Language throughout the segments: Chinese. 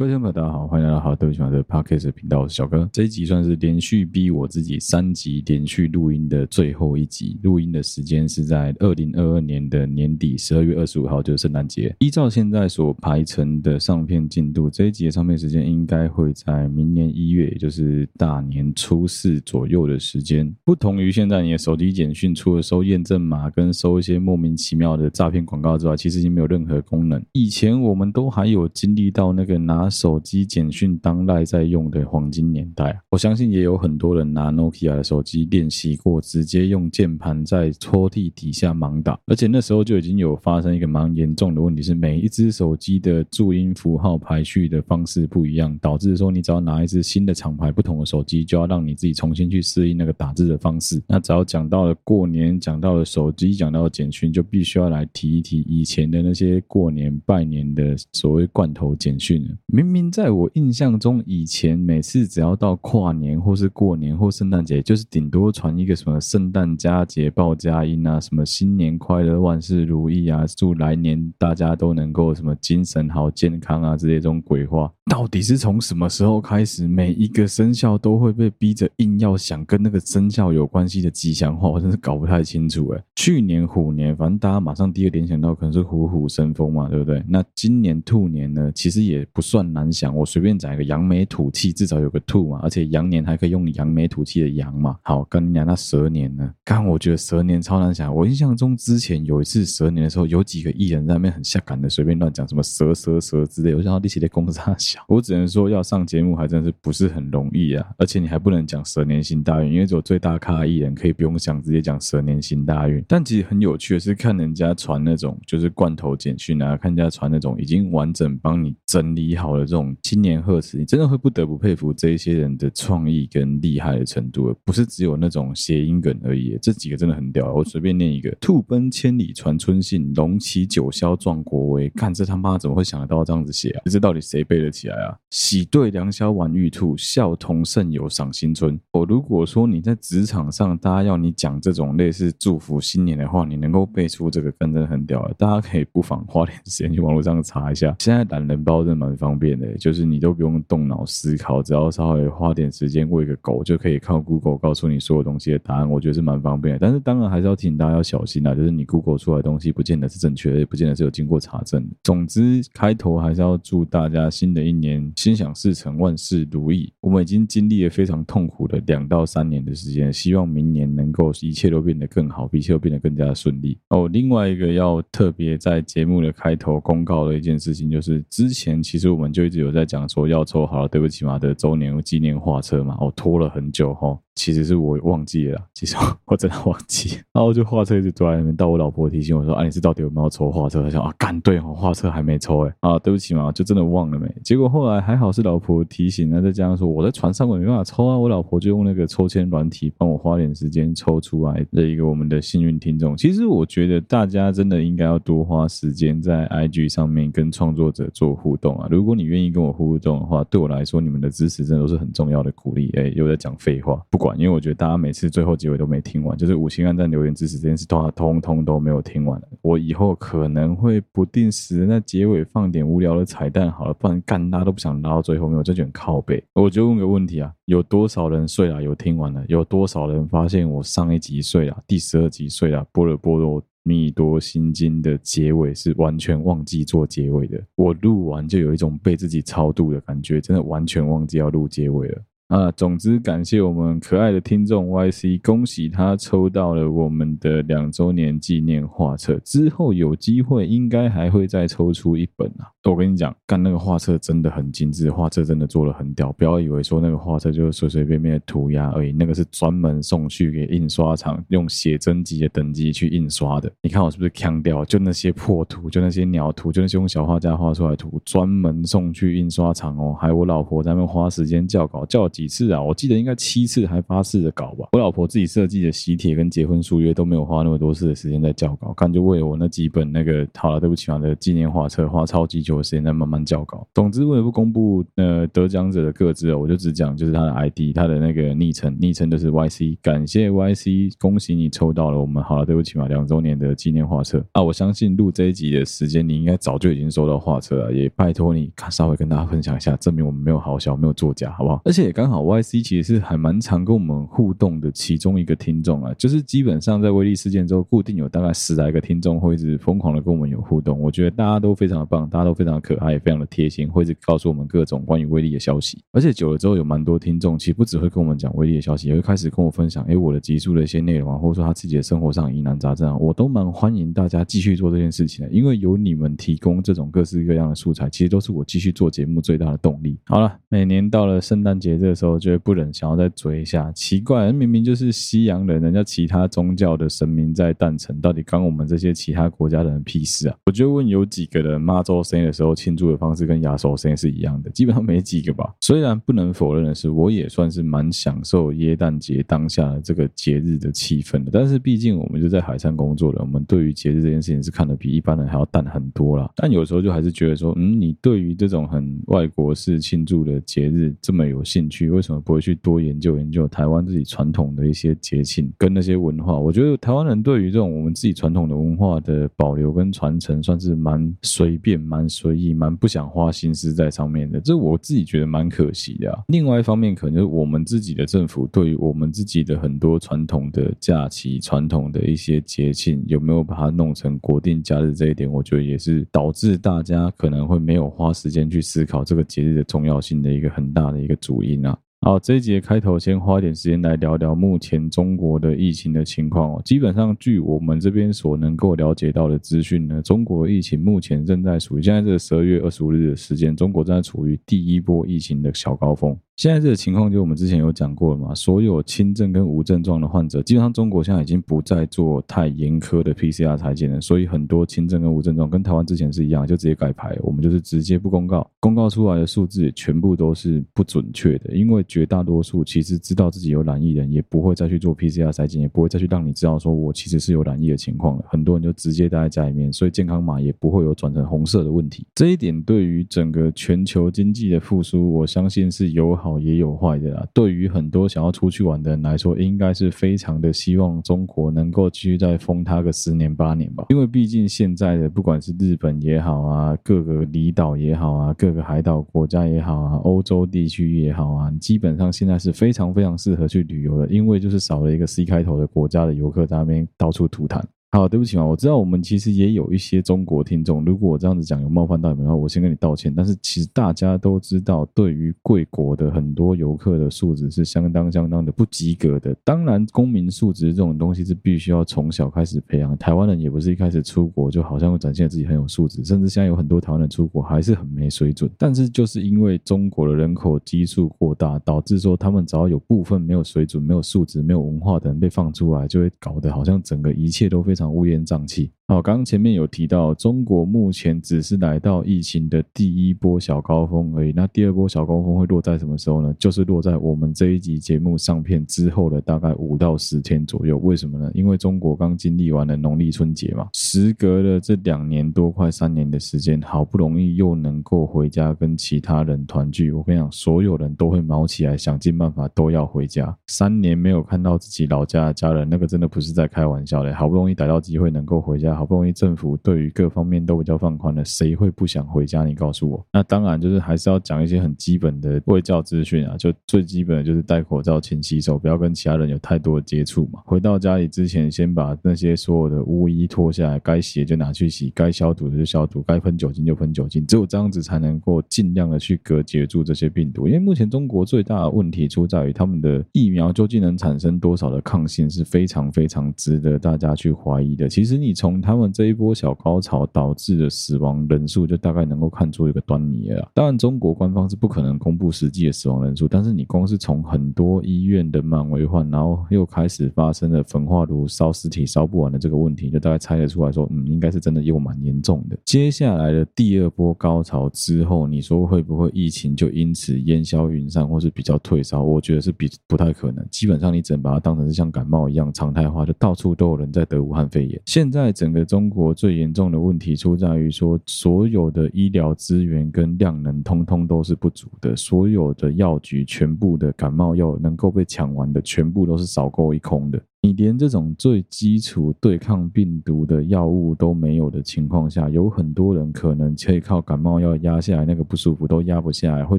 各位听众朋友，大家好，欢迎来到好对不起嘛的 Podcast 频道，我是小哥。这一集算是连续逼我自己三集连续录音的最后一集，录音的时间是在二零二二年的年底十二月二十五号，就是圣诞节。依照现在所排成的上片进度，这一集的上片时间应该会在明年一月，也就是大年初四左右的时间。不同于现在你的手机简讯，除了收验证码跟收一些莫名其妙的诈骗广告之外，其实已经没有任何功能。以前我们都还有经历到那个拿手机简讯当赖在用的黄金年代，我相信也有很多人拿 Nokia 的手机练习过，直接用键盘在抽屉底下盲打，而且那时候就已经有发生一个蛮严重的问题，是每一只手机的注音符号排序的方式不一样，导致说你只要拿一只新的厂牌不同的手机，就要让你自己重新去适应那个打字的方式。那只要讲到了过年，讲到了手机，讲到了简讯，就必须要来提一提以前的那些过年拜年的所谓罐头简讯，明明在。我印象中，以前每次只要到跨年或是过年或圣诞节，就是顶多传一个什么圣诞佳节报佳音啊，什么新年快乐、万事如意啊，祝来年大家都能够什么精神好、健康啊这些这种鬼话。到底是从什么时候开始，每一个生肖都会被逼着硬要想跟那个生肖有关系的吉祥话？我真是搞不太清楚哎。去年虎年，反正大家马上第一个联想到可能是虎虎生风嘛，对不对？那今年兔年呢，其实也不算难想。我随便讲一个扬眉吐气，至少有个兔嘛，而且羊年还可以用扬眉吐气的羊嘛。好，跟你讲那蛇年呢？刚我觉得蛇年超难想。我印象中之前有一次蛇年的时候，有几个艺人在那边很下感的随便乱讲什么蛇蛇蛇之类，我想到一起的公司他想，我只能说要上节目还真是不是很容易啊。而且你还不能讲蛇年行大运，因为只有最大咖艺人可以不用想直接讲蛇年行大运。但其实很有趣的是，看人家传那种就是罐头简讯啊，看人家传那种已经完整帮你整理好的这种新年。贺词，你真的会不得不佩服这一些人的创意跟厉害的程度，不是只有那种谐音梗而已。这几个真的很屌，我随便念一个：兔奔千里传春信，龙骑九霄壮国威。看这他妈怎么会想得到这样子写啊？这到底谁背得起来啊？喜对良宵晚玉兔，笑同胜友赏新春。我如果说你在职场上，大家要你讲这种类似祝福新年的话，你能够背出这个，真的很屌了。大家可以不妨花点时间去网络上查一下。现在懒人包真的蛮方便的，就是你都。不用动脑思考，只要稍微花点时间喂个狗，就可以靠 Google 告诉你所有东西的答案。我觉得是蛮方便的，但是当然还是要提醒大家要小心啦，就是你 Google 出来的东西不见得是正确的，也不见得是有经过查证的。总之，开头还是要祝大家新的一年心想事成，万事如意。我们已经经历了非常痛苦的两到三年的时间，希望明年能够一切都变得更好，一切都变得更加顺利。哦，另外一个要特别在节目的开头公告的一件事情，就是之前其实我们就一直有在讲说。要抽好了，对不起嘛的周年纪念画册嘛，我拖了很久哈。其实是我忘记了，其实 我真的忘记，然后就画册一直坐在那边，到我老婆提醒我说：“啊，你是到底有没有抽画册？”他想啊，干对哦，画册还没抽哎，啊，对不起嘛，就真的忘了没。结果后来还好是老婆提醒，那再加上说我在船上我没办法抽啊，我老婆就用那个抽签软体帮我花点时间抽出来的一个我们的幸运听众。其实我觉得大家真的应该要多花时间在 IG 上面跟创作者做互动啊。如果你愿意跟我互动的话，对我来说你们的支持真的都是很重要的鼓励。哎，又在讲废话，不管。因为我觉得大家每次最后结尾都没听完，就是五星按赞留言支持这件事，通通通都没有听完。我以后可能会不定时在结尾放点无聊的彩蛋，好了，不然干大家都不想拉到最后面，我就卷靠背。我就问个问题啊，有多少人睡了有听完了？有多少人发现我上一集睡了，第十二集睡了？波罗波罗蜜多心经的结尾是完全忘记做结尾的。我录完就有一种被自己超度的感觉，真的完全忘记要录结尾了。啊，总之感谢我们可爱的听众 YC，恭喜他抽到了我们的两周年纪念画册。之后有机会应该还会再抽出一本啊！我跟你讲，干那个画册真的很精致，画册真的做得很屌。不要以为说那个画册就是随随便便的涂鸦而已，那个是专门送去给印刷厂用写真集的等级去印刷的。你看我是不是强调？就那些破图，就那些鸟图，就那些用小画家画出来图，专门送去印刷厂哦。还有我老婆在那边花时间校稿校几次啊，我记得应该七次还八次的稿吧。我老婆自己设计的喜帖跟结婚书约都没有花那么多次的时间在校稿，看就为了我那几本那个好了，对不起啊的纪念画册花超级久的时间在慢慢校稿。总之，为了不公布呃得奖者的个资啊，我就只讲就是他的 ID，他的那个昵称，昵称就是 YC，感谢 YC，恭喜你抽到了我们好了，对不起嘛两周年的纪念画册啊！我相信录这一集的时间，你应该早就已经收到画册了，也拜托你看稍微跟大家分享一下，证明我们没有好小，没有作假，好不好？而且也刚好 YC 其实是还蛮常跟我们互动的其中一个听众啊，就是基本上在威力事件之后，固定有大概十来个听众会一直疯狂的跟我们有互动，我觉得大家都非常的棒，大家都非常的可爱，也非常的贴心，会一直告诉我们各种关于威力的消息。而且久了之后，有蛮多听众其实不只会跟我们讲威力的消息，也会开始跟我分享，哎，我的集数的一些内容啊，或者说他自己的生活上疑难杂症啊，我都蛮欢迎大家继续做这件事情的，因为有你们提供这种各式各样的素材，其实都是我继续做节目最大的动力。好了，每年到了圣诞节这个时候，就会不忍想要再追一下，奇怪，明明就是西洋人，人家其他宗教的神明在诞辰，到底关我们这些其他国家的人屁事啊？我就问有几个人妈祖生的时候庆祝的方式跟亚洲生是一样的，基本上没几个吧。虽然不能否认的是，我也算是蛮享受耶诞节当下的这个节日的气氛的，但是毕竟我们就在海上工作了，我们对于节日这件事情是看得比一般人还要淡很多啦。但有时候就还是觉得说，嗯，你对于这种很外国式庆祝的节日这么有兴趣，为什么不会去多研究研究台湾自己传统的一些节庆跟那些文化？我觉得台湾人对于这种我们自己传统的文化的保留跟传承，算是蛮随便、蛮随意、蛮不想花心思在上面的。这我自己觉得蛮可惜的啊。另外一方面，可能就是我们自己的政府对于我们自己的很多传统的假期、传统的一些节庆，有没有把它弄成国定假日这一点，我觉得也是导致大家可能会没有花时间去思考这个节日的重要性的一个很大的一个主因啊。好，这一节开头先花一点时间来聊聊目前中国的疫情的情况哦。基本上，据我们这边所能够了解到的资讯呢，中国疫情目前正在处于现在这个十二月二十五日的时间，中国正在处于第一波疫情的小高峰。现在这个情况，就我们之前有讲过了嘛，所有轻症跟无症状的患者，基本上中国现在已经不再做太严苛的 PCR 采检了，所以很多轻症跟无症状跟台湾之前是一样，就直接改牌，我们就是直接不公告，公告出来的数字也全部都是不准确的，因为绝大多数其实知道自己有染疫人，也不会再去做 PCR 采检，也不会再去让你知道说我其实是有染疫的情况了，很多人就直接待在家里面，所以健康码也不会有转成红色的问题，这一点对于整个全球经济的复苏，我相信是友好。也有坏的啦。对于很多想要出去玩的人来说，应该是非常的希望中国能够继续再封它个十年八年吧。因为毕竟现在的不管是日本也好啊，各个离岛也好啊，各个海岛国家也好啊，欧洲地区也好啊，基本上现在是非常非常适合去旅游的，因为就是少了一个 C 开头的国家的游客在那边到处吐痰。好，对不起嘛，我知道我们其实也有一些中国听众，如果我这样子讲有冒犯到你们的话，我先跟你道歉。但是其实大家都知道，对于贵国的很多游客的素质是相当相当的不及格的。当然，公民素质这种东西是必须要从小开始培养。台湾人也不是一开始出国就好像会展现自己很有素质，甚至现在有很多台湾人出国还是很没水准。但是就是因为中国的人口基数过大，导致说他们只要有部分没有水准、没有素质、没有文化的人被放出来，就会搞得好像整个一切都非常。乌烟瘴气。好，刚刚前面有提到，中国目前只是来到疫情的第一波小高峰而已。那第二波小高峰会落在什么时候呢？就是落在我们这一集节目上片之后的大概五到十天左右。为什么呢？因为中国刚经历完了农历春节嘛，时隔了这两年多快三年的时间，好不容易又能够回家跟其他人团聚。我跟你讲，所有人都会卯起来，想尽办法都要回家。三年没有看到自己老家的家人，那个真的不是在开玩笑的。好不容易逮到机会能够回家。好不容易政府对于各方面都比较放宽了，谁会不想回家？你告诉我。那当然就是还是要讲一些很基本的卫教资讯啊，就最基本的就是戴口罩、勤洗手，不要跟其他人有太多的接触嘛。回到家里之前，先把那些所有的污衣脱下来，该洗的就拿去洗，该消毒的就消毒，该喷酒精就喷酒精，只有这样子才能够尽量的去隔绝住这些病毒。因为目前中国最大的问题出在于他们的疫苗究竟能产生多少的抗性，是非常非常值得大家去怀疑的。其实你从它他们这一波小高潮导致的死亡人数，就大概能够看出一个端倪了。当然，中国官方是不可能公布实际的死亡人数，但是你光是从很多医院的满为患，然后又开始发生了焚化炉烧尸体烧不完的这个问题，就大概猜得出来说，嗯，应该是真的又蛮严重的。接下来的第二波高潮之后，你说会不会疫情就因此烟消云散，或是比较退烧？我觉得是比不太可能。基本上你只能把它当成是像感冒一样常态化，就到处都有人在得武汉肺炎。现在整个中国最严重的问题出在于说，所有的医疗资源跟量能通通都是不足的，所有的药局全部的感冒药能够被抢完的，全部都是扫购一空的。你连这种最基础对抗病毒的药物都没有的情况下，有很多人可能可以靠感冒药压下来那个不舒服都压不下来，会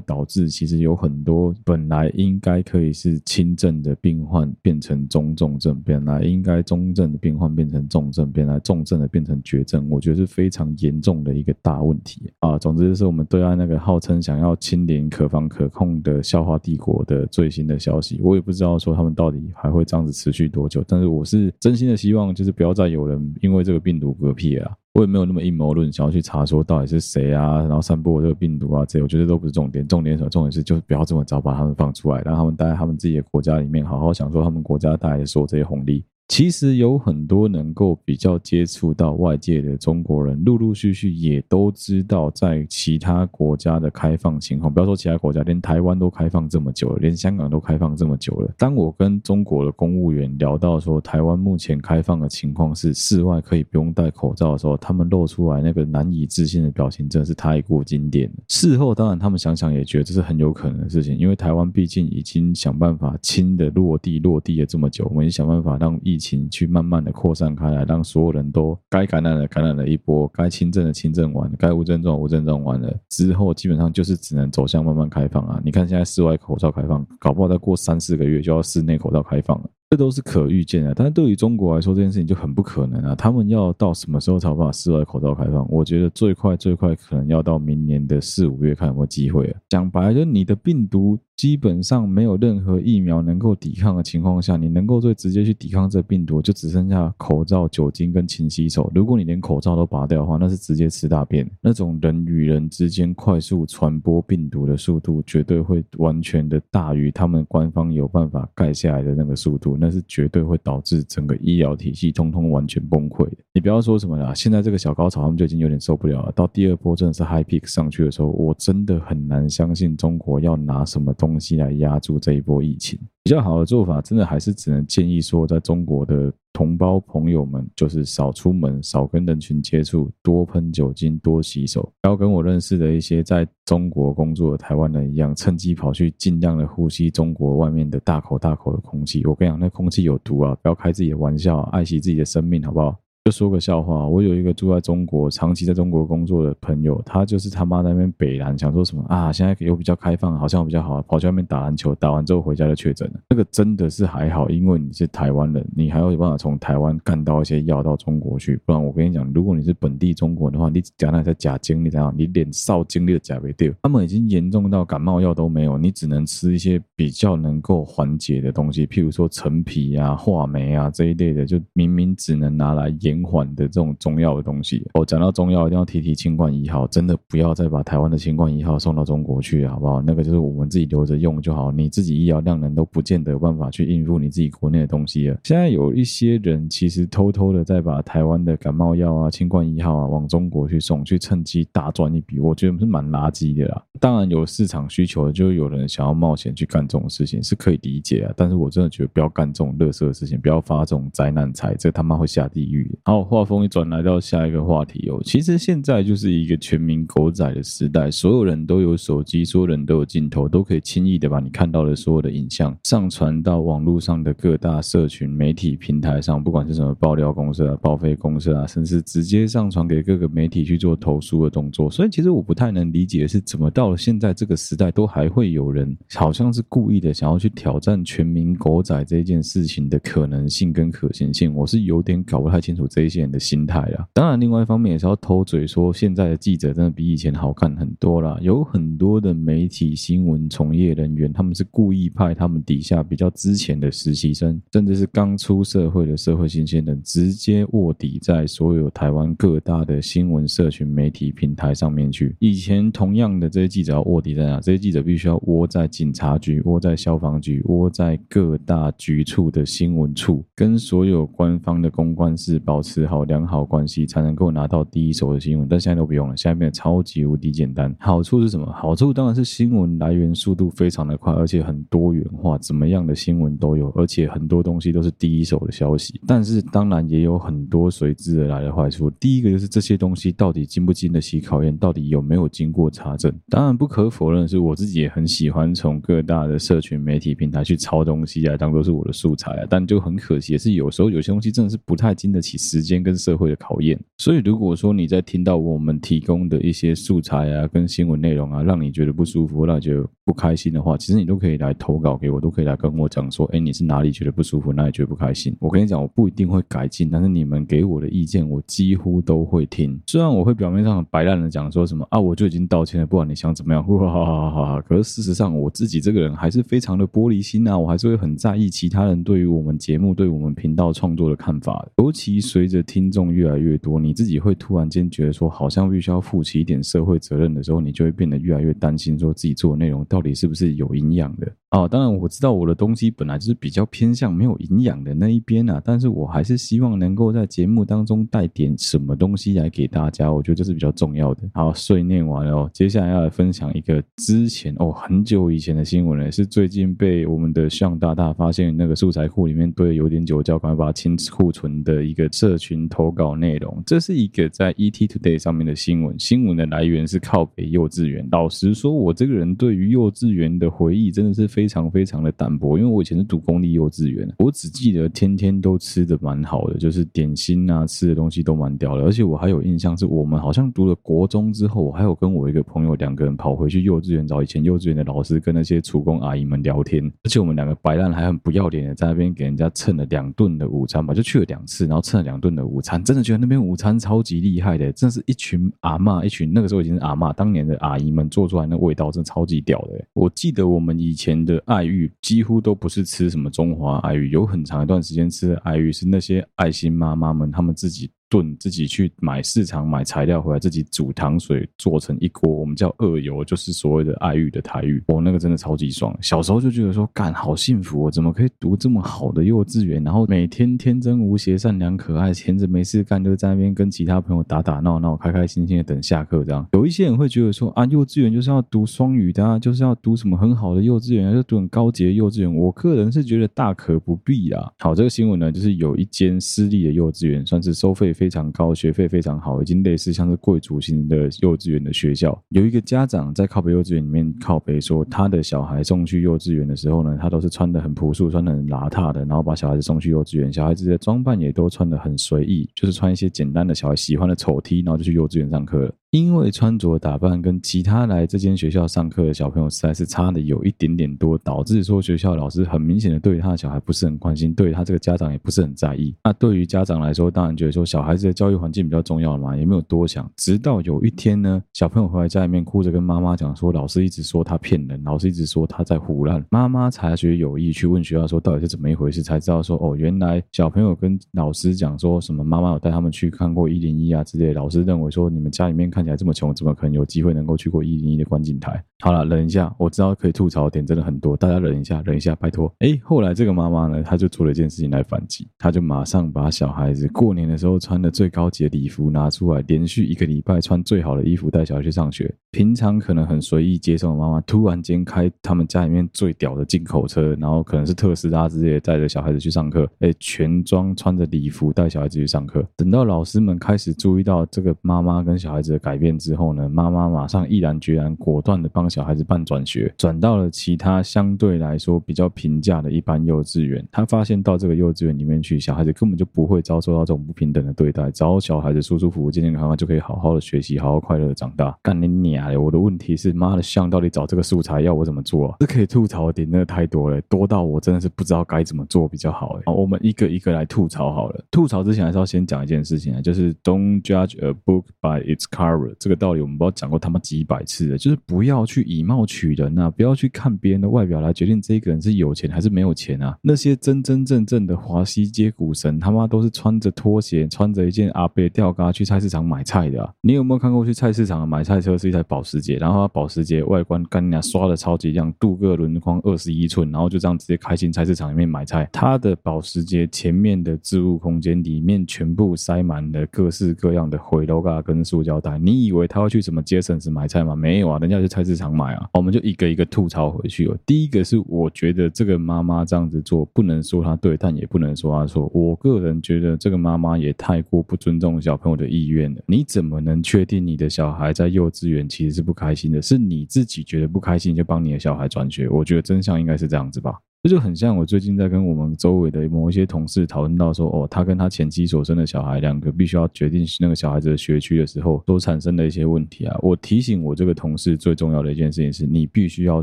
导致其实有很多本来应该可以是轻症的病患变成中重症，本来应该中症的病患变成重症，本来重症的变成绝症，我觉得是非常严重的一个大问题啊。总之是我们对岸那个号称想要清零、可防可控的笑话帝国的最新的消息，我也不知道说他们到底还会这样子持续多但是我是真心的希望，就是不要再有人因为这个病毒嗝屁了。我也没有那么阴谋论，想要去查说到底是谁啊，然后散播这个病毒啊，这些我觉得都不是重点。重点什么？重点是就是不要这么早把他们放出来，让他们待在他们自己的国家里面，好好享受他们国家带来的所有这些红利。其实有很多能够比较接触到外界的中国人，陆陆续续也都知道，在其他国家的开放情况。不要说其他国家，连台湾都开放这么久了，连香港都开放这么久了。当我跟中国的公务员聊到说，台湾目前开放的情况是室外可以不用戴口罩的时候，他们露出来那个难以置信的表情，真的是太过经典了。事后当然他们想想也觉得这是很有可能的事情，因为台湾毕竟已经想办法轻的落地落地了这么久，我们想办法让疫情去慢慢的扩散开来，让所有人都该感染的感染了一波，该轻症的轻症完，该无症状无症状完了之后，基本上就是只能走向慢慢开放啊！你看现在室外口罩开放，搞不好再过三四个月就要室内口罩开放了。这都是可预见的，但是对于中国来说，这件事情就很不可能啊！他们要到什么时候才把室外口罩开放？我觉得最快最快可能要到明年的四五月，看有没有机会啊。讲白了，就你的病毒基本上没有任何疫苗能够抵抗的情况下，你能够最直接去抵抗这病毒，就只剩下口罩、酒精跟勤洗手。如果你连口罩都拔掉的话，那是直接吃大便。那种人与人之间快速传播病毒的速度，绝对会完全的大于他们官方有办法盖下来的那个速度。那是绝对会导致整个医疗体系通通完全崩溃的。你不要说什么了，现在这个小高潮他们就已经有点受不了了。到第二波真的是 high peak 上去的时候，我真的很难相信中国要拿什么东西来压住这一波疫情。比较好的做法，真的还是只能建议说，在中国的同胞朋友们，就是少出门，少跟人群接触，多喷酒精，多洗手。不要跟我认识的一些在中国工作的台湾人一样，趁机跑去尽量的呼吸中国外面的大口大口的空气。我跟你讲，那空气有毒啊！不要开自己的玩笑，爱惜自己的生命，好不好？就说个笑话，我有一个住在中国、长期在中国工作的朋友，他就是他妈那边北南，想说什么啊？现在又比较开放，好像比较好，跑去外面打篮球，打完之后回家就确诊了。这个真的是还好，因为你是台湾人，你还有办法从台湾干到一些药到中国去。不然我跟你讲，如果你是本地中国的话，你讲那些假经历怎样？你连少经历的假没掉，他们已经严重到感冒药都没有，你只能吃一些比较能够缓解的东西，譬如说陈皮啊、话梅啊这一类的，就明明只能拿来延延缓的这种中药的东西，我、哦、讲到中药一定要提提清冠一号，真的不要再把台湾的清冠一号送到中国去，好不好？那个就是我们自己留着用就好，你自己医疗量能都不见得有办法去应付你自己国内的东西了。现在有一些人其实偷偷的在把台湾的感冒药啊、清冠一号啊往中国去送，去趁机大赚一笔，我觉得是蛮垃圾的啦。当然有市场需求的，就有人想要冒险去干这种事情，是可以理解啊。但是我真的觉得不要干这种垃圾的事情，不要发这种灾难财，这他妈会下地狱。好，话锋一转，来到下一个话题哦。其实现在就是一个全民狗仔的时代，所有人都有手机，所有人都有镜头，都可以轻易的把你看到的所有的影像上传到网络上的各大社群媒体平台上，不管是什么爆料公司啊、报废公司啊，甚至直接上传给各个媒体去做投诉的动作。所以其实我不太能理解是，怎么到了现在这个时代，都还会有人好像是故意的想要去挑战全民狗仔这件事情的可能性跟可行性，我是有点搞不太清楚。这些人的心态啦。当然，另外一方面也是要偷嘴说，现在的记者真的比以前好看很多啦。有很多的媒体新闻从业人员，他们是故意派他们底下比较之前的实习生，甚至是刚出社会的社会新鲜人，直接卧底在所有台湾各大的新闻社群媒体平台上面去。以前同样的这些记者要卧底在哪？这些记者必须要窝在警察局、窝在消防局、窝在各大局处的新闻处，跟所有官方的公关室保持好良好关系，才能够拿到第一手的新闻。但现在都不用了，现在变得超级无敌简单。好处是什么？好处当然是新闻来源速度非常的快，而且很多元化，怎么样的新闻都有，而且很多东西都是第一手的消息。但是当然也有很多随之而来的坏处。第一个就是这些东西到底经不经得起考验，到底有没有经过查证？当然不可否认是，我自己也很喜欢从各大的社群媒体平台去抄东西啊，当做是我的素材啊。但就很可惜的是，有时候有些东西真的是不太经得起时间跟社会的考验。所以如果说你在听到我们提供的一些素材啊，跟新闻内容啊，让你觉得不舒服，让你觉得不开心的话，其实你都可以来投稿给我，都可以来跟我讲说，哎，你是哪里觉得不舒服，哪里觉得不开心？我跟你讲，我不一定会改进，但是你们给我的意见，我几乎都会听。虽然我会表面上很白烂的讲说什么啊，我就已经道歉了，不管你想怎么样，哈哈哈哈哈。可是事实上，我自己这个人还是非常的玻璃心啊，我还是会很在意其他人对于我们节目、对我们频道创作的看法。尤其随随着听众越来越多，你自己会突然间觉得说，好像必须要负起一点社会责任的时候，你就会变得越来越担心，说自己做的内容到底是不是有营养的。哦，当然我知道我的东西本来就是比较偏向没有营养的那一边啊，但是我还是希望能够在节目当中带点什么东西来给大家，我觉得这是比较重要的。好，碎念完了，接下来要来分享一个之前哦很久以前的新闻了，是最近被我们的向大大发现那个素材库里面堆有点久，叫赶快把它清库存的一个社群投稿内容。这是一个在 ET Today 上面的新闻，新闻的来源是靠北幼稚园。老实说，我这个人对于幼稚园的回忆真的是非。非常非常的淡薄，因为我以前是读公立幼稚园，我只记得天天都吃的蛮好的，就是点心啊，吃的东西都蛮屌的。而且我还有印象，是我们好像读了国中之后，我还有跟我一个朋友两个人跑回去幼稚园找以前幼稚园的老师跟那些厨工阿姨们聊天。而且我们两个白烂还很不要脸的在那边给人家蹭了两顿的午餐吧，就去了两次，然后蹭了两顿的午餐，真的觉得那边午餐超级厉害的，真的是一群阿嬷，一群那个时候已经是阿嬷，当年的阿姨们做出来那味道真的超级屌的。我记得我们以前的。的爱玉几乎都不是吃什么中华爱玉，有很长一段时间吃的爱玉是那些爱心妈妈们他们自己。炖自己去买市场买材料回来，自己煮糖水做成一锅，我们叫二油，就是所谓的爱玉的台语。哦，那个真的超级爽。小时候就觉得说，干好幸福哦，怎么可以读这么好的幼稚园？然后每天天真无邪、善良可爱，闲着没事干就在那边跟其他朋友打打闹闹，开开心心的等下课。这样，有一些人会觉得说啊，幼稚园就是要读双语的啊，就是要读什么很好的幼稚园，要读很高级的幼稚园。我个人是觉得大可不必啊。好，这个新闻呢，就是有一间私立的幼稚园，算是收费。非常高，学费非常好，已经类似像是贵族型的幼稚园的学校。有一个家长在靠北幼稚园里面靠北说，他的小孩送去幼稚园的时候呢，他都是穿的很朴素，穿的很邋遢的，然后把小孩子送去幼稚园，小孩子的装扮也都穿的很随意，就是穿一些简单的小孩喜欢的丑 T，然后就去幼稚园上课了。因为穿着打扮跟其他来这间学校上课的小朋友实在是差的有一点点多，导致说学校老师很明显的对他的小孩不是很关心，对他这个家长也不是很在意。那对于家长来说，当然觉得说小孩子的教育环境比较重要嘛，也没有多想。直到有一天呢，小朋友回来家里面哭着跟妈妈讲说，老师一直说他骗人，老师一直说他在胡乱。妈妈察觉有意去问学校说到底是怎么一回事，才知道说哦，原来小朋友跟老师讲说什么妈妈有带他们去看过一零一啊之类，老师认为说你们家里面看看起来这么穷，怎么可能有机会能够去过一零一的观景台？好了，忍一下，我知道可以吐槽的点真的很多，大家忍一下，忍一下，拜托。哎，后来这个妈妈呢，她就做了一件事情来反击，她就马上把小孩子过年的时候穿的最高级的礼服拿出来，连续一个礼拜穿最好的衣服带小孩去上学。平常可能很随意接送的妈妈，突然间开他们家里面最屌的进口车，然后可能是特斯拉之类的，带着小孩子去上课。哎，全装穿着礼服带小孩子去上课。等到老师们开始注意到这个妈妈跟小孩子的改变之后呢，妈妈马上毅然决然、果断的帮小孩子办转学，转到了其他相对来说比较平价的一般幼稚园。他发现到这个幼稚园里面去，小孩子根本就不会遭受到这种不平等的对待，只要小孩子舒舒服服、健健康康，就可以好好的学习，好好快乐的长大。干你娘的！我的问题是，妈的，像到底找这个素材要我怎么做啊？这可以吐槽的点真的太多了，多到我真的是不知道该怎么做比较好。好，我们一个一个来吐槽好了。吐槽之前还是要先讲一件事情啊，就是 Don't judge a book by its cover。这个道理我们不知道讲过他妈几百次了，就是不要去以貌取人啊，不要去看别人的外表来决定这个人是有钱还是没有钱啊。那些真真正正的华西街股神，他妈都是穿着拖鞋，穿着一件阿贝吊嘎去菜市场买菜的。你有没有看过去菜市场买菜车是一台保时捷，然后它保时捷外观干人家刷的超级亮，镀铬轮框二十一寸，然后就这样直接开进菜市场里面买菜。他的保时捷前面的置物空间里面全部塞满了各式各样的回头嘎跟塑胶袋，你以为他会去什么杰森斯买菜吗？没有啊，人家去菜市场买啊。我们就一个一个吐槽回去哦。第一个是我觉得这个妈妈这样子做，不能说她对，但也不能说她错。我个人觉得这个妈妈也太过不尊重小朋友的意愿了。你怎么能确定你的小孩在幼稚园其实是不开心的？是你自己觉得不开心就帮你的小孩转学？我觉得真相应该是这样子吧。这就很像我最近在跟我们周围的某一些同事讨论到说，哦，他跟他前妻所生的小孩两个必须要决定那个小孩子的学区的时候，所产生的一些问题啊。我提醒我这个同事最重要的一件事情是，你必须要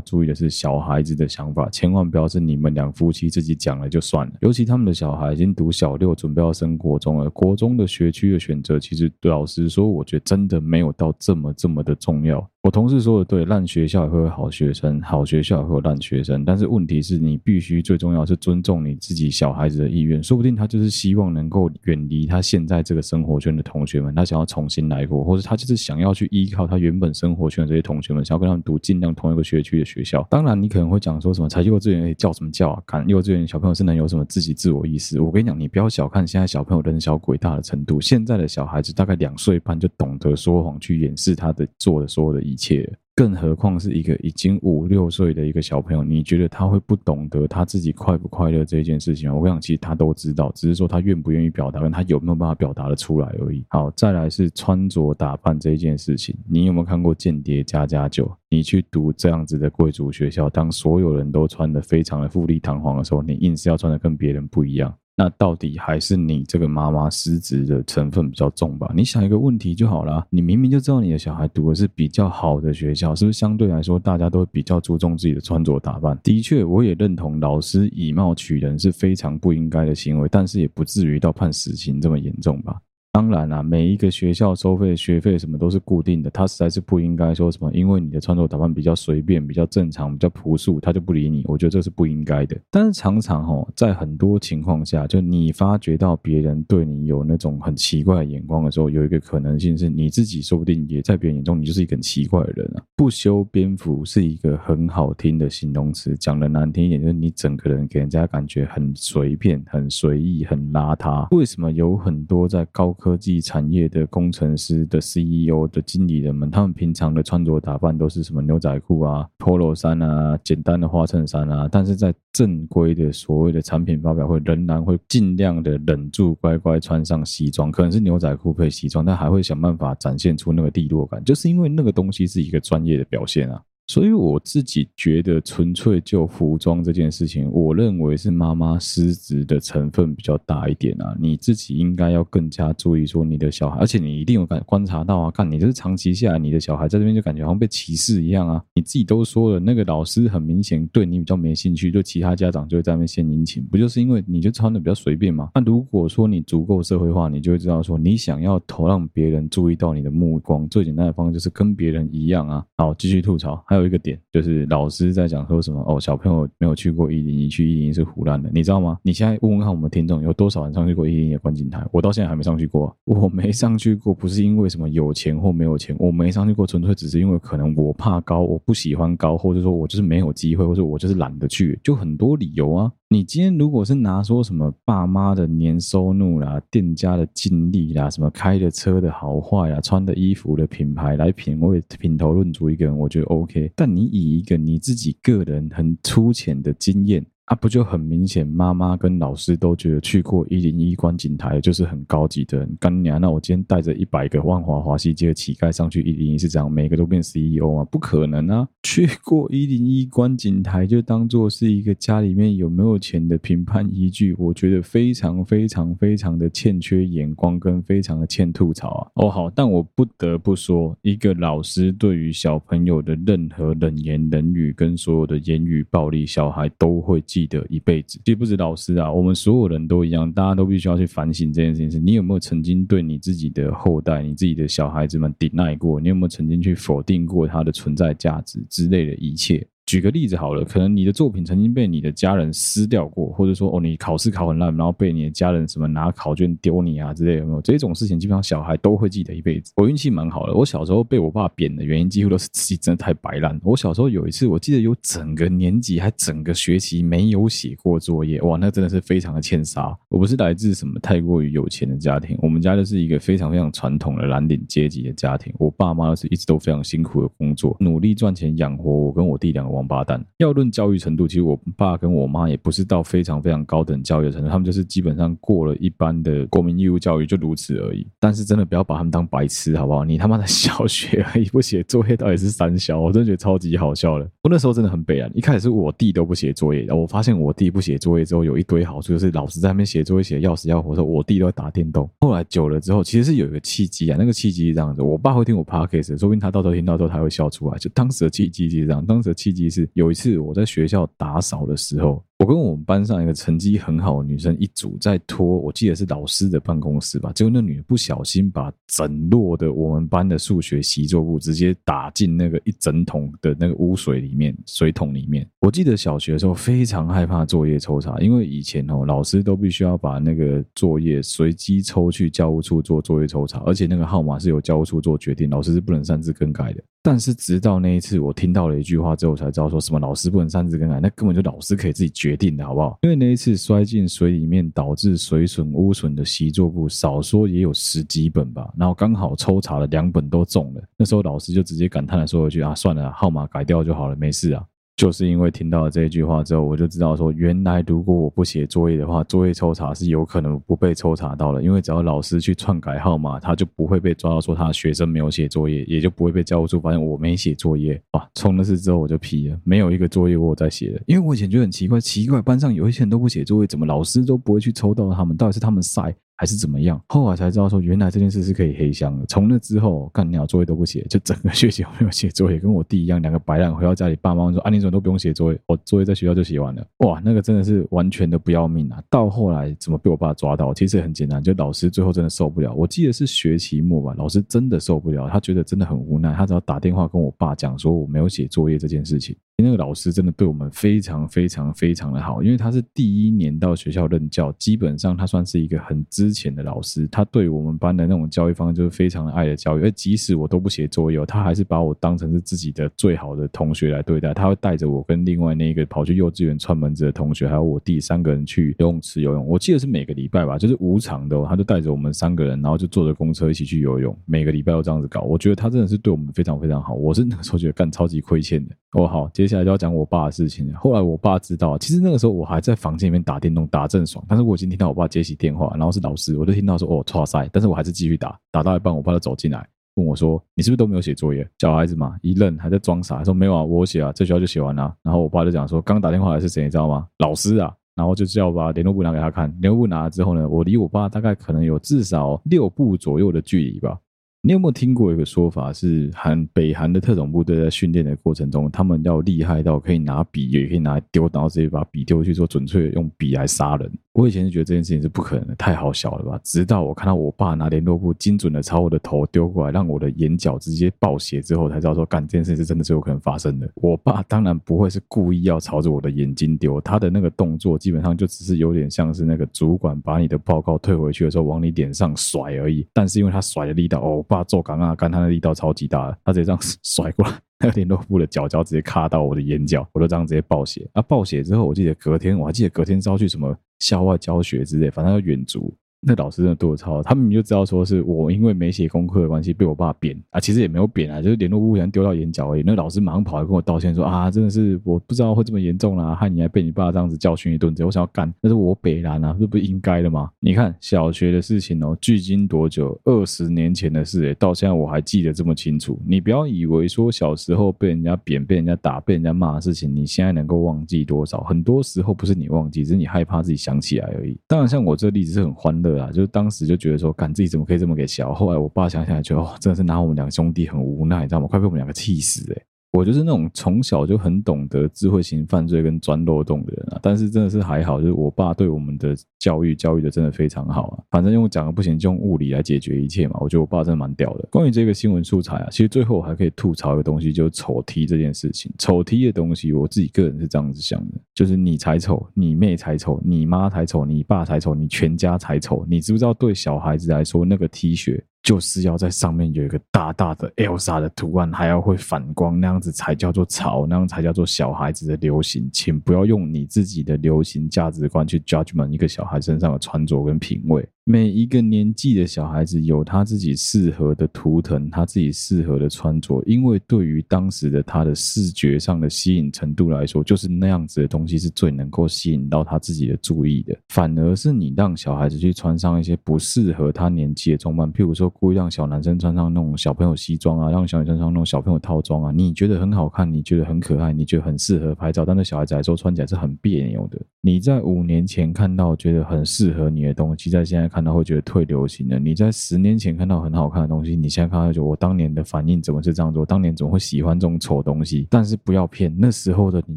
注意的是小孩子的想法，千万不要是你们两夫妻自己讲了就算了。尤其他们的小孩已经读小六，准备要升国中了，国中的学区的选择，其实老实说，我觉得真的没有到这么这么的重要。我同事说的对，烂学校也会有好学生，好学校也会有烂学生。但是问题是你必须最重要是尊重你自己小孩子的意愿，说不定他就是希望能够远离他现在这个生活圈的同学们，他想要重新来过，或者他就是想要去依靠他原本生活圈的这些同学们，想要跟他们读尽量同一个学区的学校。当然，你可能会讲说什么才幼稚园，叫什么叫啊？看幼稚园小朋友是能有什么自己自我意识？我跟你讲，你不要小看现在小朋友人小鬼大的程度，现在的小孩子大概两岁半就懂得说谎去掩饰他的做的所有的一切。更何况是一个已经五六岁的一个小朋友，你觉得他会不懂得他自己快不快乐这件事情吗？我想其实他都知道，只是说他愿不愿意表达，跟他有没有办法表达得出来而已。好，再来是穿着打扮这件事情，你有没有看过《间谍家家酒》？你去读这样子的贵族学校，当所有人都穿得非常的富丽堂皇的时候，你硬是要穿得跟别人不一样。那到底还是你这个妈妈失职的成分比较重吧？你想一个问题就好了，你明明就知道你的小孩读的是比较好的学校，是不是相对来说大家都比较注重自己的穿着打扮？的确，我也认同老师以貌取人是非常不应该的行为，但是也不至于到判死刑这么严重吧？当然啦，每一个学校收费、学费什么都是固定的，他实在是不应该说什么，因为你的穿着打扮比较随便、比较正常、比较朴素，他就不理你。我觉得这是不应该的。但是常常哦，在很多情况下，就你发觉到别人对你有那种很奇怪的眼光的时候，有一个可能性是你自己说不定也在别人眼中你就是一个很奇怪的人啊。不修边幅是一个很好听的形容词，讲的难听一点就是你整个人给人家感觉很随便、很随意、很邋遢。为什么有很多在高科科技产业的工程师的 CEO 的经理人们，他们平常的穿着打扮都是什么牛仔裤啊、Polo 衫啊、简单的花衬衫啊，但是在正规的所谓的产品发表会，仍然会尽量的忍住乖乖穿上西装，可能是牛仔裤配西装，但还会想办法展现出那个利落感，就是因为那个东西是一个专业的表现啊。所以我自己觉得，纯粹就服装这件事情，我认为是妈妈失职的成分比较大一点啊。你自己应该要更加注意说你的小孩，而且你一定有感观察到啊，看你这是长期下来，你的小孩在这边就感觉好像被歧视一样啊。你自己都说了，那个老师很明显对你比较没兴趣，就其他家长就会在那边献殷勤，不就是因为你就穿的比较随便吗？那如果说你足够社会化，你就会知道说，你想要投让别人注意到你的目光，最简单的方式就是跟别人一样啊。好，继续吐槽，还有。有一个点就是老师在讲说什么哦，小朋友没有去过一零一，去伊犁是胡乱的，你知道吗？你现在问问看我们听众有多少人上去过伊犁的观景台？我到现在还没上去过，我没上去过，不是因为什么有钱或没有钱，我没上去过，纯粹只是因为可能我怕高，我不喜欢高，或者说我就是没有机会，或者我就是懒得去，就很多理由啊。你今天如果是拿说什么爸妈的年收入啦、店家的经历啦、什么开的车的好坏啦、穿的衣服的品牌来品味、品头论足一个人，我觉得 OK。但你以一个你自己个人很粗浅的经验。啊，不就很明显？妈妈跟老师都觉得去过一零一观景台就是很高级的人。干娘，那我今天带着一百个万华华西街的乞丐上去一零一，是这样，每个都变 CEO 吗？不可能啊！去过一零一观景台就当做是一个家里面有没有钱的评判依据，我觉得非常非常非常的欠缺眼光，跟非常的欠吐槽啊！哦好，但我不得不说，一个老师对于小朋友的任何冷言冷语跟所有的言语暴力，小孩都会记。记得一辈子，其实不止老师啊，我们所有人都一样，大家都必须要去反省这件事情。你有没有曾经对你自己的后代、你自己的小孩子们抵赖过？你有没有曾经去否定过他的存在价值之类的一切？举个例子好了，可能你的作品曾经被你的家人撕掉过，或者说哦，你考试考很烂，然后被你的家人什么拿考卷丢你啊之类的，有没有？这种事情基本上小孩都会记得一辈子。我运气蛮好的，我小时候被我爸扁的原因几乎都是自己真的太摆烂。我小时候有一次，我记得有整个年级还整个学期没有写过作业，哇，那真的是非常的欠杀。我不是来自什么太过于有钱的家庭，我们家就是一个非常非常传统的蓝领阶级的家庭。我爸妈是一直都非常辛苦的工作，努力赚钱养活我跟我弟两个。王八蛋！要论教育程度，其实我爸跟我妈也不是到非常非常高等教育的程度，他们就是基本上过了一般的国民义务教育，就如此而已。但是真的不要把他们当白痴，好不好？你他妈的小学而已，不写作业到底是三小？我真的觉得超级好笑的。我那时候真的很悲哀，一开始是我弟都不写作业，我发现我弟不写作业之后有一堆好处，就是老师在那边写作业写的要死要活的时候，我弟都会打电动。后来久了之后，其实是有一个契机啊，那个契机是这样子：我爸会听我 podcast，说不定他到时候听到之后他会笑出来。就当时的契机就是这样，当时的契机是有一次我。在学校打扫的时候，我跟我们班上一个成绩很好的女生一组在拖，我记得是老师的办公室吧。结果那女的不小心把整摞的我们班的数学习作簿直接打进那个一整桶的那个污水里面，水桶里面。我记得小学的时候非常害怕作业抽查，因为以前哦老师都必须要把那个作业随机抽去教务处做作业抽查，而且那个号码是由教务处做决定，老师是不能擅自更改的。但是直到那一次，我听到了一句话之后，才知道说什么老师不能擅自更改，那根本就老师可以自己决定的，好不好？因为那一次摔进水里面导致水损污损的习作簿，少说也有十几本吧，然后刚好抽查了两本都中了，那时候老师就直接感叹的说一句啊，算了，号码改掉就好了，没事啊。就是因为听到这一句话之后，我就知道说，原来如果我不写作业的话，作业抽查是有可能不被抽查到了。因为只要老师去篡改号码，他就不会被抓到说他学生没有写作业，也就不会被教务处发现我没写作业。啊，从那次之后我就批了，没有一个作业我在写的。因为我以前觉得很奇怪，奇怪班上有一些人都不写作业，怎么老师都不会去抽到他们？到底是他们晒？还是怎么样？后来才知道说，原来这件事是可以黑箱的。从那之后，干鸟作业都不写，就整个学期没有写作业，跟我弟一样，两个白烂。回到家里，爸妈说：“啊，你怎么都不用写作业？我作业在学校就写完了。”哇，那个真的是完全的不要命啊！到后来怎么被我爸抓到？其实也很简单，就老师最后真的受不了。我记得是学期末吧，老师真的受不了，他觉得真的很无奈，他只要打电话跟我爸讲说我没有写作业这件事情。那个老师真的对我们非常非常非常的好，因为他是第一年到学校任教，基本上他算是一个很资浅的老师。他对我们班的那种教育方式就是非常的爱的教育，而即使我都不写作业，他还是把我当成是自己的最好的同学来对待。他会带着我跟另外那个跑去幼稚园串门子的同学，还有我弟三个人去游泳池游泳。我记得是每个礼拜吧，就是无偿的，他就带着我们三个人，然后就坐着公车一起去游泳。每个礼拜都这样子搞，我觉得他真的是对我们非常非常好。我是那个时候觉得干超级亏欠的。哦，好，接下来就要讲我爸的事情了。后来我爸知道，其实那个时候我还在房间里面打电动，打正爽。但是我已经听到我爸接起电话，然后是老师，我就听到说哦，剉赛，但是我还是继续打，打到一半，我爸就走进来问我说：“你是不是都没有写作业？”小孩子嘛，一愣，还在装傻，说：“没有啊，我写啊，这学校就写完了。”然后我爸就讲说：“刚打电话来是谁，你知道吗？老师啊。”然后就叫我把联络簿拿给他看，联络簿拿了之后呢，我离我爸大概可能有至少六步左右的距离吧。你有没有听过一个说法，是韩北韩的特种部队在训练的过程中，他们要厉害到可以拿笔，也可以拿来丢，然后直接把笔丢去，说准确用笔来杀人。我以前是觉得这件事情是不可能的，太好笑了吧？直到我看到我爸拿联络簿精准的朝我的头丢过来，让我的眼角直接爆血之后，才知道说，干这件事情是真的是有可能发生的。我爸当然不会是故意要朝着我的眼睛丢，他的那个动作基本上就只是有点像是那个主管把你的报告退回去的时候往你脸上甩而已。但是因为他甩的力道，哦，爸做刚啊，干他的力道超级大，他直接这样甩过来。那个联络部的脚脚直接卡到我的眼角，我就这样直接暴血。啊，暴血之后，我记得隔天，我还记得隔天是要去什么校外教学之类，反正要远足。那老师真的对我超好，他们就知道说是我因为没写功课的关系被我爸扁啊，其实也没有扁啊，就是联络簿想丢到眼角而已。那老师马上跑来跟我道歉说啊，真的是我不知道会这么严重啦，害你还被你爸这样子教训一顿子，我想要干，那是我北烂啊，这不应该的吗？你看小学的事情哦，距今多久？二十年前的事诶，到现在我还记得这么清楚。你不要以为说小时候被人家扁、被人家打、被人家骂的事情，你现在能够忘记多少？很多时候不是你忘记，是你害怕自己想起来而已。当然，像我这个例子是很欢乐对啊，就是当时就觉得说，干自己怎么可以这么给小？后来我爸想起来，觉得，真的是拿我们两个兄弟很无奈，你知道吗？快被我们两个气死诶。我就是那种从小就很懂得智慧型犯罪跟钻漏洞的人啊，但是真的是还好，就是我爸对我们的教育教育的真的非常好啊。反正用讲的不行，就用物理来解决一切嘛。我觉得我爸真的蛮屌的。关于这个新闻素材啊，其实最后我还可以吐槽一个东西，就是丑 T 这件事情。丑 T 的东西，我自己个人是这样子想的，就是你才丑，你妹才丑，你妈才丑，你爸才丑，你全家才丑。你知不知道对小孩子来说，那个 T 恤？就是要在上面有一个大大的 Elsa 的图案，还要会反光，那样子才叫做潮，那样才叫做小孩子的流行。请不要用你自己的流行价值观去 judgment 一个小孩身上的穿着跟品味。每一个年纪的小孩子有他自己适合的图腾，他自己适合的穿着，因为对于当时的他的视觉上的吸引程度来说，就是那样子的东西是最能够吸引到他自己的注意的。反而是你让小孩子去穿上一些不适合他年纪的装扮，譬如说故意让小男生穿上那种小朋友西装啊，让小女生穿那种小朋友套装啊，你觉得很好看，你觉得很可爱，你觉得很适合拍照，但是小孩子来说穿起来是很别扭的。你在五年前看到觉得很适合你的东西，在现在看。到会觉得退流行了。你在十年前看到很好看的东西，你现在看到就我当年的反应怎么是这样做？我当年怎么会喜欢这种丑东西？但是不要骗，那时候的你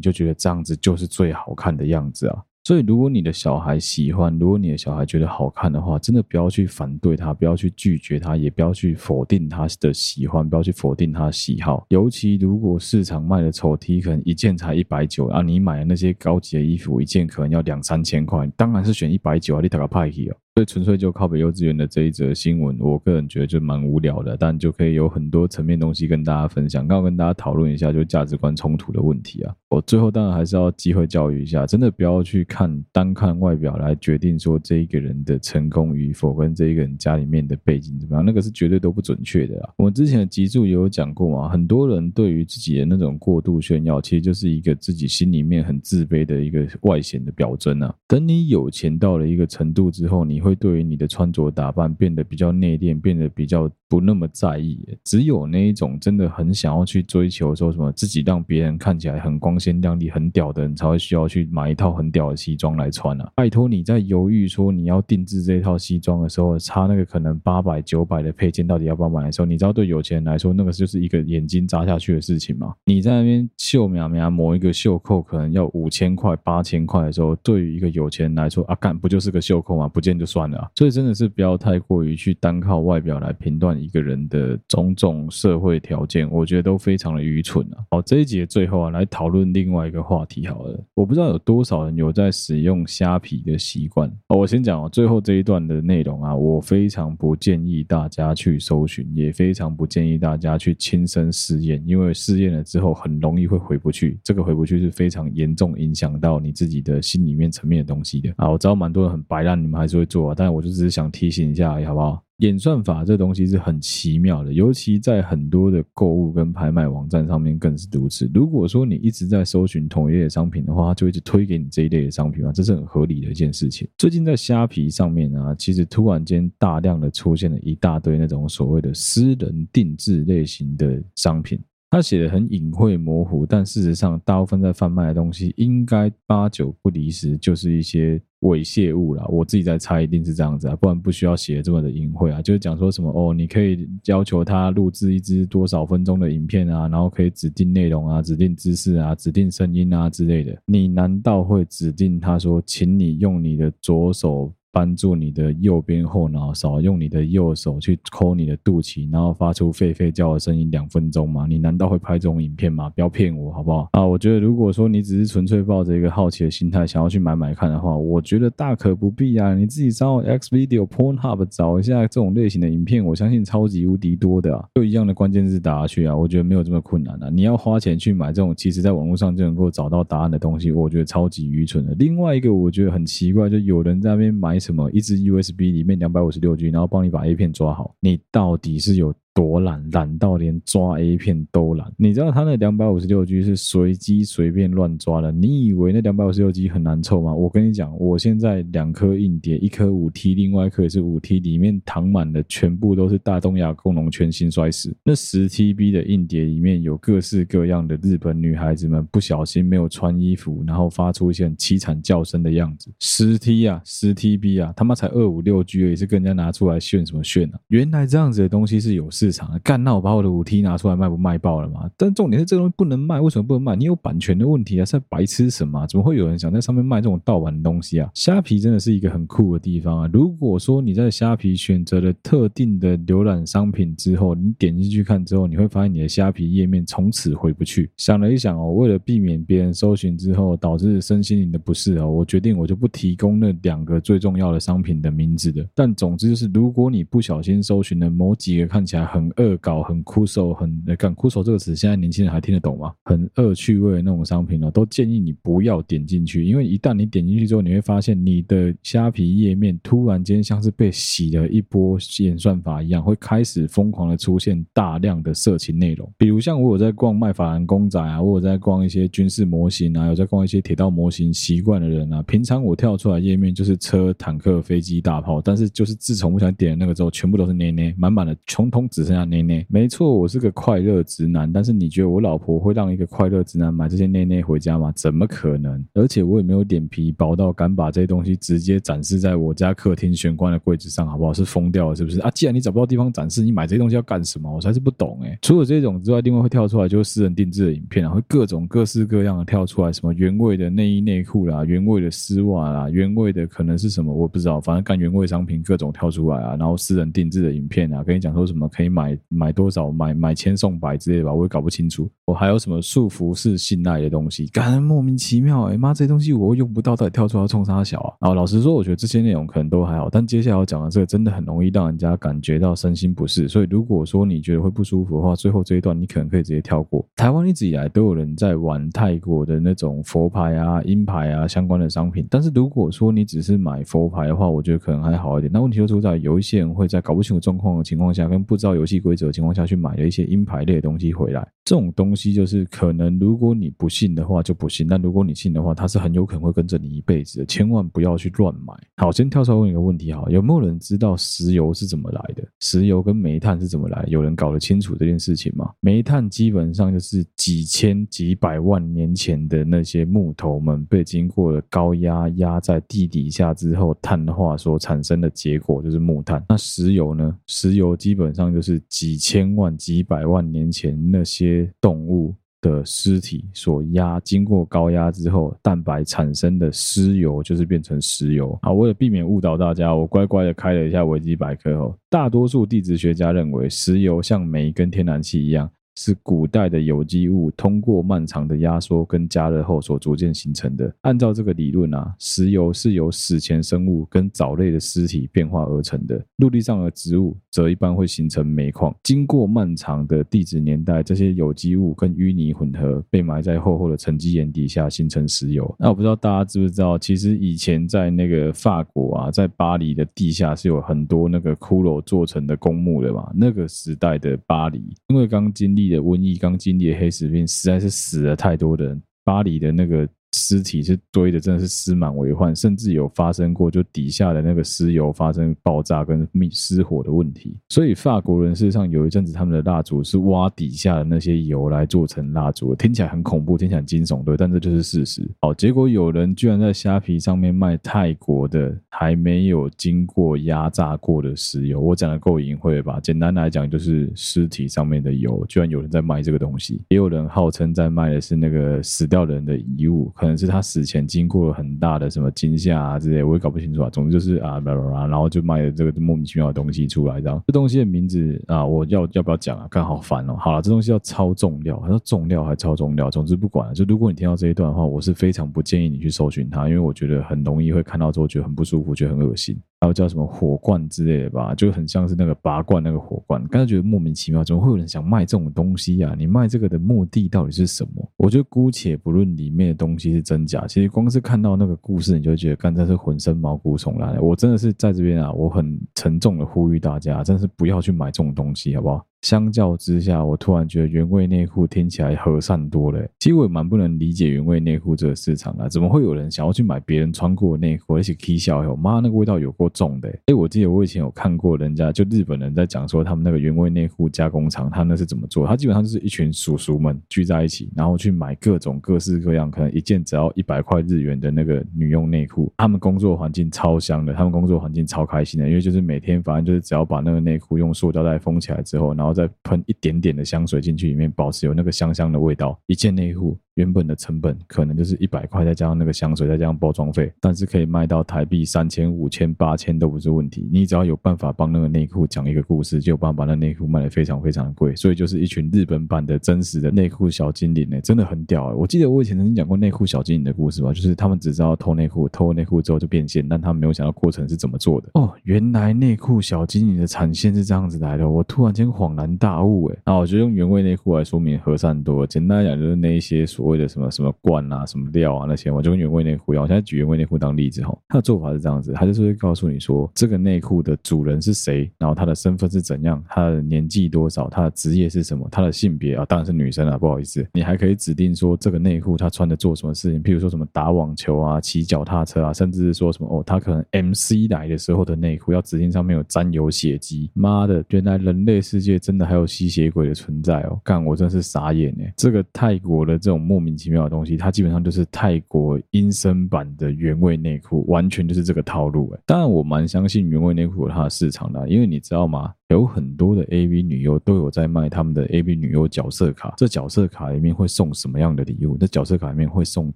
就觉得这样子就是最好看的样子啊。所以，如果你的小孩喜欢，如果你的小孩觉得好看的话，真的不要去反对他，不要去拒绝他，也不要去否定他的喜欢，不要去否定他的喜好。尤其如果市场卖的丑 T 可能一件才一百九啊，你买的那些高级的衣服一件可能要两三千块，当然是选一百九啊，你打个派去哦。所以纯粹就靠北幼稚园的这一则新闻，我个人觉得就蛮无聊的，但就可以有很多层面东西跟大家分享。刚好跟大家讨论一下，就价值观冲突的问题啊。我最后当然还是要机会教育一下，真的不要去看单看外表来决定说这一个人的成功与否，跟这一个人家里面的背景怎么样，那个是绝对都不准确的啦。我之前的集数也有讲过嘛，很多人对于自己的那种过度炫耀，其实就是一个自己心里面很自卑的一个外显的表征啊。等你有钱到了一个程度之后，你会对于你的穿着打扮变得比较内敛，变得比较不那么在意。只有那一种真的很想要去追求说什么自己让别人看起来很光鲜亮丽、很屌的人，才会需要去买一套很屌的西装来穿啊！拜托你在犹豫说你要定制这套西装的时候，差那个可能八百九百的配件，到底要不要买的时候，你知道对有钱人来说，那个就是一个眼睛扎下去的事情吗？你在那边秀苗苗某一个袖扣可能要五千块、八千块的时候，对于一个有钱人来说，啊干不就是个袖扣吗？不见就算了。所以真的是不要太过于去单靠外表来评断一个人的种种社会条件，我觉得都非常的愚蠢啊。好，这一集的最后啊，来讨论另外一个话题好了。我不知道有多少人有在使用虾皮的习惯。哦，我先讲哦，最后这一段的内容啊，我非常不建议大家去搜寻，也非常不建议大家去亲身试验，因为试验了之后很容易会回不去。这个回不去是非常严重影响到你自己的心里面层面的东西的啊。我知道蛮多人很白烂，你们还是会做啊，但我。就只是想提醒一下而已，好不好？演算法这东西是很奇妙的，尤其在很多的购物跟拍卖网站上面更是如此。如果说你一直在搜寻同一类的商品的话，它就一直推给你这一类的商品嘛，这是很合理的一件事情。最近在虾皮上面啊，其实突然间大量的出现了一大堆那种所谓的私人定制类型的商品。他写的很隐晦模糊，但事实上，大部分在贩卖的东西，应该八九不离十，就是一些猥亵物啦。我自己在猜，一定是这样子啊，不然不需要写的这么的隐晦啊。就是讲说什么哦，你可以要求他录制一支多少分钟的影片啊，然后可以指定内容啊、指定姿势啊、指定声音啊之类的。你难道会指定他说，请你用你的左手？帮助你的右边后脑勺，用你的右手去抠你的肚脐，然后发出吠吠叫的声音两分钟吗？你难道会拍这种影片吗？不要骗我好不好？啊，我觉得如果说你只是纯粹抱着一个好奇的心态想要去买买看的话，我觉得大可不必啊。你自己上 Xvideo、Pornhub 找一下这种类型的影片，我相信超级无敌多的啊。就一样的关键字打下去啊，我觉得没有这么困难啊。你要花钱去买这种其实在网络上就能够找到答案的东西，我觉得超级愚蠢的。另外一个我觉得很奇怪，就有人在那边买。什么一支 USB 里面两百五十六 G，然后帮你把 A 片抓好，你到底是有？多懒，懒到连抓 A 片都懒。你知道他那两百五十六 G 是随机随便乱抓的？你以为那两百五十六 G 很难凑吗？我跟你讲，我现在两颗硬碟，一颗五 T，另外一颗也是五 T，里面躺满的全部都是大东亚共荣圈新衰史。那十 TB 的硬碟里面有各式各样的日本女孩子们不小心没有穿衣服，然后发出一些凄惨叫声的样子。十 T 啊，十 TB 啊，他妈才二五六 G 也是跟人家拿出来炫什么炫啊？原来这样子的东西是有事。市场干，那我把我的五 T 拿出来卖不卖爆了吗？但重点是这个东西不能卖，为什么不能卖？你有版权的问题啊，是在白痴什么？怎么会有人想在上面卖这种盗版的东西啊？虾皮真的是一个很酷的地方啊！如果说你在虾皮选择了特定的浏览商品之后，你点进去看之后，你会发现你的虾皮页面从此回不去。想了一想哦，为了避免别人搜寻之后导致身心灵的不适哦，我决定我就不提供那两个最重要的商品的名字的。但总之就是，如果你不小心搜寻了某几个看起来很恶搞、很酷手、很干酷手这个词，现在年轻人还听得懂吗？很恶趣味的那种商品呢，都建议你不要点进去，因为一旦你点进去之后，你会发现你的虾皮页面突然间像是被洗了一波演算法一样，会开始疯狂的出现大量的色情内容。比如像我有在逛卖法兰公仔啊，我有在逛一些军事模型啊，有在逛一些铁道模型，习惯的人啊，平常我跳出来页面就是车、坦克、飞机、大炮，但是就是自从我想点那个之后，全部都是捏捏，满满的，统统只剩下捏。没错，我是个快乐直男，但是你觉得我老婆会让一个快乐直男买这些内内回家吗？怎么可能？而且我也没有脸皮薄到敢把这些东西直接展示在我家客厅玄关的柜子上，好不好？是疯掉了是不是？啊，既然你找不到地方展示，你买这些东西要干什么？我才是不懂哎。除了这种之外，另外会跳出来就是私人定制的影片啊，会各种各式各样的跳出来，什么原味的内衣内裤啦，原味的丝袜啦，原味的可能是什么我不知道，反正干原味商品各种跳出来啊，然后私人定制的影片啊，跟你讲说什么可以买。买多少买买千送百之类的吧，我也搞不清楚。我还有什么束缚式信赖的东西，感觉莫名其妙哎妈，这东西我用不到，到底跳出来要冲三小啊？然后老实说，我觉得这些内容可能都还好，但接下来要讲的这个真的很容易让人家感觉到身心不适。所以如果说你觉得会不舒服的话，最后这一段你可能可以直接跳过。台湾一直以来都有人在玩泰国的那种佛牌啊、阴牌啊相关的商品，但是如果说你只是买佛牌的话，我觉得可能还好一点。那问题就出在有一些人会在搞不清楚状况的情况下，跟不知道游戏规则。的情况下去买了一些鹰牌类的东西回来，这种东西就是可能，如果你不信的话就不信，但如果你信的话，它是很有可能会跟着你一辈子的，千万不要去乱买。好，先跳出来问一个问题哈，有没有人知道石油是怎么来的？石油跟煤炭是怎么来？有人搞得清楚这件事情吗？煤炭基本上就是几千几百万年前的那些木头们被经过了高压压在地底下之后碳化所产生的结果就是木炭。那石油呢？石油基本上就是。几千万、几百万年前那些动物的尸体所压，经过高压之后，蛋白产生的尸油就是变成石油。啊，为了避免误导大家，我乖乖的开了一下维基百科后。大多数地质学家认为，石油像煤跟天然气一样。是古代的有机物通过漫长的压缩跟加热后所逐渐形成的。按照这个理论啊，石油是由史前生物跟藻类的尸体变化而成的。陆地上的植物则一般会形成煤矿。经过漫长的地质年代，这些有机物跟淤泥混合，被埋在厚厚的沉积岩底下，形成石油。那我不知道大家知不知道，其实以前在那个法国啊，在巴黎的地下是有很多那个骷髅做成的公墓的嘛。那个时代的巴黎，因为刚经历。的瘟疫刚经历的黑死病，实在是死了太多的人。巴黎的那个。尸体是堆的，真的是尸满为患，甚至有发生过就底下的那个尸油发生爆炸跟灭失火的问题。所以法国人事实上有一阵子他们的蜡烛是挖底下的那些油来做成蜡烛，听起来很恐怖，听起来很惊悚，对，但这就是事实。好，结果有人居然在虾皮上面卖泰国的还没有经过压榨过的石油，我讲的够隐晦吧？简单来讲就是尸体上面的油，居然有人在卖这个东西，也有人号称在卖的是那个死掉的人的遗物。可能是他死前经过了很大的什么惊吓啊之类，我也搞不清楚啊。总之就是啊，然后就卖了这个莫名其妙的东西出来，这样。这东西的名字啊，我要要不要讲啊？看好烦哦。好了，这东西叫超重要，它说重料还超重料。总之不管了，就如果你听到这一段的话，我是非常不建议你去搜寻它，因为我觉得很容易会看到之后觉得很不舒服，觉得很恶心。还有叫什么火罐之类的吧，就很像是那个拔罐那个火罐，刚才觉得莫名其妙，怎么会有人想卖这种东西啊？你卖这个的目的到底是什么？我觉得姑且不论里面的东西是真假，其实光是看到那个故事，你就觉得，刚才是浑身毛骨悚然。我真的是在这边啊，我很沉重的呼吁大家，真是不要去买这种东西，好不好？相较之下，我突然觉得原味内裤听起来和善多了。其实我也蛮不能理解原味内裤这个市场啊，怎么会有人想要去买别人穿过的内裤，而且起笑？哎，我妈那个味道有够重的。哎，我记得我以前有看过人家就日本人在讲说他们那个原味内裤加工厂，他那是怎么做？他基本上就是一群叔叔们聚在一起，然后去买各种各式各样，可能一件只要一百块日元的那个女用内裤。他们工作环境超香的，他们工作环境超开心的，因为就是每天反正就是只要把那个内裤用塑胶袋封起来之后，然后再喷一点。点的香水进去里面，保持有那个香香的味道。一件内裤原本的成本可能就是一百块，再加上那个香水，再加上包装费，但是可以卖到台币三千、五千、八千都不是问题。你只要有办法帮那个内裤讲一个故事，就有办法把那内裤卖得非常非常的贵。所以就是一群日本版的真实的内裤小精灵呢，真的很屌。我记得我以前曾经讲过内裤小精灵的故事吧，就是他们只知道偷内裤，偷内裤之后就变现，但他们没有想到过程是怎么做的。哦，原来内裤小精灵的产线是这样子来的，我突然间恍然大悟哎。那我就用原味。内裤来说明和善多，简单来讲就是那一些所所谓的什么什么罐啊、什么料啊那些，我就跟原味内裤一样。我现在举原味内裤当例子哈，他的做法是这样子，他就是会告诉你说这个内裤的主人是谁，然后他的身份是怎样，他的年纪多少，他的职业是什么，他的性别啊当然是女生啊，不好意思，你还可以指定说这个内裤他穿的做什么事情，譬如说什么打网球啊、骑脚踏车啊，甚至是说什么哦，他可能 MC 来的时候的内裤要指定上面有沾有血迹。妈的，原来人类世界真的还有吸血鬼的存在哦。干，我真是傻眼哎！这个泰国的这种莫名其妙的东西，它基本上就是泰国阴森版的原味内裤，完全就是这个套路哎。当然，我蛮相信原味内裤有它的市场的，因为你知道吗？有很多的 AV 女优都有在卖他们的 AV 女优角色卡，这角色卡里面会送什么样的礼物？这角色卡里面会送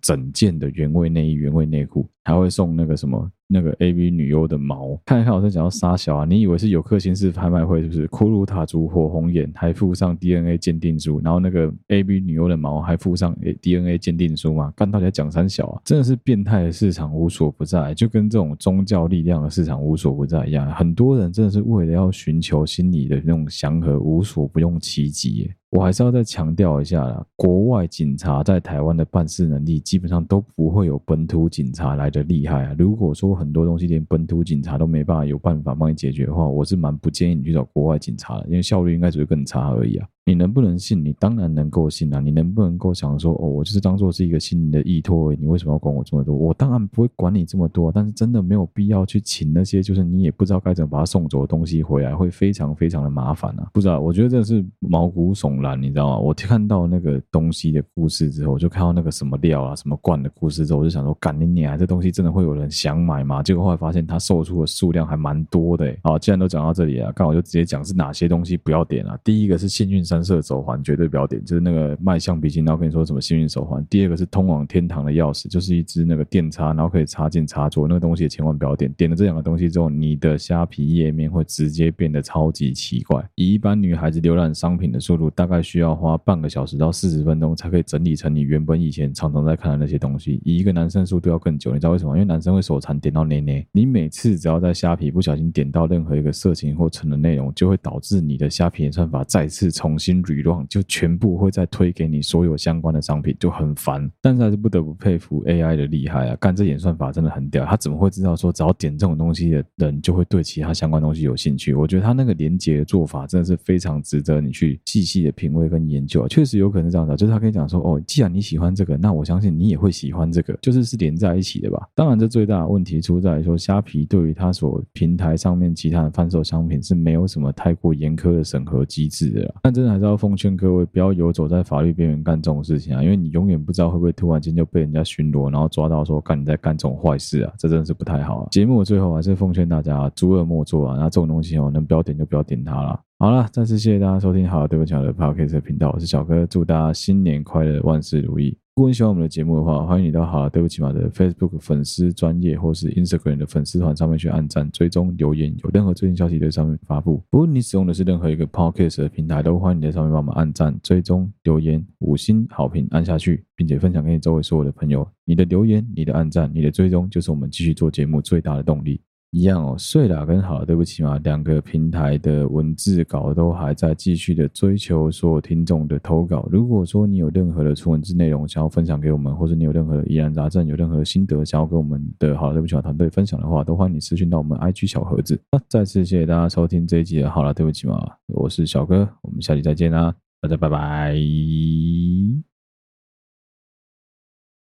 整件的原味内衣、原味内裤，还会送那个什么？那个 A V 女优的毛，看一看我在讲到杀小啊！你以为是有克星式拍卖会是不是？骷髅塔族火红眼还附上 D N A 鉴定书，然后那个 A V 女优的毛还附上 D N A 鉴定书吗？干到底在讲三小啊！真的是变态的市场无所不在，就跟这种宗教力量的市场无所不在一样。很多人真的是为了要寻求心理的那种祥和，无所不用其极。我还是要再强调一下啦，国外警察在台湾的办事能力基本上都不会有本土警察来的厉害啊。如果说很多东西连本土警察都没办法有办法帮你解决的话，我是蛮不建议你去找国外警察的，因为效率应该只会更差而已啊。你能不能信？你当然能够信啊！你能不能够想说，哦，我就是当做是一个心灵的依托，你为什么要管我这么多？我当然不会管你这么多，但是真的没有必要去请那些就是你也不知道该怎么把他送走的东西回来，会非常非常的麻烦啊！不知道，我觉得这是毛骨悚然，你知道吗？我看到那个东西的故事之后，我就看到那个什么料啊、什么罐的故事之后，我就想说，干你娘，这东西真的会有人想买吗？结果后来发现它售出的数量还蛮多的。好，既然都讲到这里了，刚好就直接讲是哪些东西不要点啊。第一个是幸运三色手环，绝。对不要点就是那个卖橡皮筋，然后跟你说什么幸运手环。第二个是通往天堂的钥匙，就是一支那个电插，然后可以插进插座，那个东西也千万不要点。点了这两个东西之后，你的虾皮页面会直接变得超级奇怪。以一般女孩子浏览商品的速度，大大概需要花半个小时到四十分钟才可以整理成你原本以前常常在看的那些东西。以一个男生速度要更久，你知道为什么？因为男生会手残点到内内。你每次只要在虾皮不小心点到任何一个色情或成人内容，就会导致你的虾皮演算法再次重新 rerun，就全部会再。推给你所有相关的商品就很烦，但是还是不得不佩服 AI 的厉害啊！干这演算法真的很屌，他怎么会知道说只要点这种东西的人就会对其他相关东西有兴趣？我觉得他那个连接的做法真的是非常值得你去细细的品味跟研究啊！确实有可能这样的，就是他跟你讲说哦，既然你喜欢这个，那我相信你也会喜欢这个，就是是连在一起的吧？当然，这最大的问题出在说虾皮对于他所平台上面其他的贩售商品是没有什么太过严苛的审核机制的。但真的还是要奉劝各位不要游走在。法律边缘干这种事情啊，因为你永远不知道会不会突然间就被人家巡逻，然后抓到说，干你在干这种坏事啊，这真的是不太好啊。节目的最后还是奉劝大家，诸恶莫作啊，那这种东西哦，能不要点就不要点它了。好了，再次谢谢大家收听好对不起的 Podcast 频道，我是小哥，祝大家新年快乐，万事如意。如果你喜欢我们的节目的话，欢迎你到好了，对不起马的 Facebook 粉丝专业或是 Instagram 的粉丝团上面去按赞、追踪、留言，有任何最新消息在上面发布。不论你使用的是任何一个 Podcast 的平台，都欢迎你在上面帮我们按赞、追踪、留言、五星好评按下去，并且分享给你周围所有的朋友。你的留言、你的按赞、你的追踪，就是我们继续做节目最大的动力。一样哦，睡了跟好了，对不起嘛，两个平台的文字稿都还在继续的追求所有听众的投稿。如果说你有任何的纯文字内容想要分享给我们，或者你有任何的疑难杂症，有任何心得想要跟我们的好，对不起嘛团队分享的话，都欢迎你私讯到我们 IG 小盒子。那再次谢谢大家收听这一集的好了，对不起嘛，我是小哥，我们下期再见啦，大家拜拜。